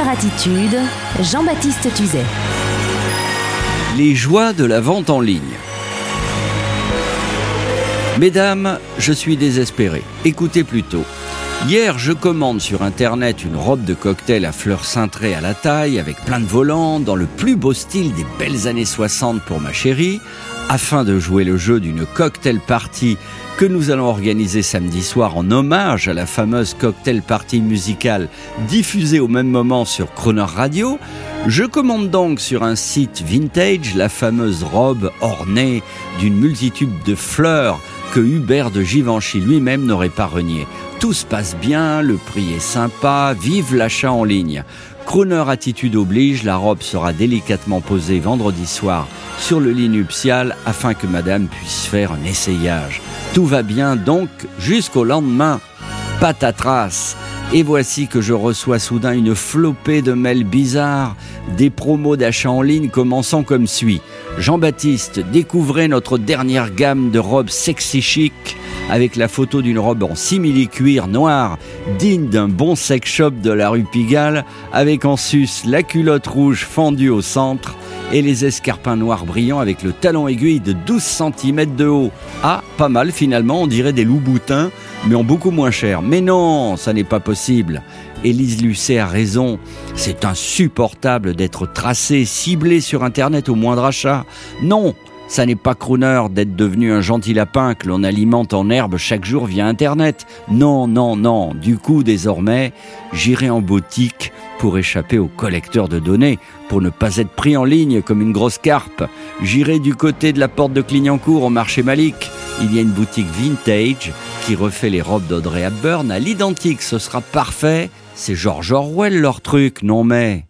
Attitude, Jean-Baptiste Tuzet. Les joies de la vente en ligne. Mesdames, je suis désespéré. Écoutez plutôt. Hier, je commande sur internet une robe de cocktail à fleurs cintrées à la taille, avec plein de volants, dans le plus beau style des belles années 60 pour ma chérie, afin de jouer le jeu d'une cocktail party que nous allons organiser samedi soir en hommage à la fameuse cocktail party musicale diffusée au même moment sur Croner Radio. Je commande donc sur un site vintage la fameuse robe ornée d'une multitude de fleurs que Hubert de Givenchy lui-même n'aurait pas renié. Tout se passe bien, le prix est sympa, vive l'achat en ligne. Crooner attitude oblige, la robe sera délicatement posée vendredi soir sur le lit nuptial afin que madame puisse faire un essayage. Tout va bien donc jusqu'au lendemain. Patatras et voici que je reçois soudain une flopée de mails bizarres, des promos d'achat en ligne commençant comme suit. Jean-Baptiste, découvrez notre dernière gamme de robes sexy chic avec la photo d'une robe en simili-cuir noir, digne d'un bon sex shop de la rue Pigalle, avec en sus la culotte rouge fendue au centre et les escarpins noirs brillants avec le talon aiguille de 12 cm de haut. Ah, pas mal finalement, on dirait des loups boutins, mais en beaucoup moins cher. Mais non, ça n'est pas possible. Élise Lucet a raison. C'est insupportable d'être tracé, ciblé sur Internet au moindre achat. Non, ça n'est pas crooner d'être devenu un gentil lapin que l'on alimente en herbe chaque jour via Internet. Non, non, non. Du coup, désormais, j'irai en boutique pour échapper au collecteur de données, pour ne pas être pris en ligne comme une grosse carpe. J'irai du côté de la porte de Clignancourt au marché Malik. Il y a une boutique vintage qui refait les robes d'Audrey Hepburn à l'identique. Ce sera parfait. C'est George Orwell leur truc, non mais...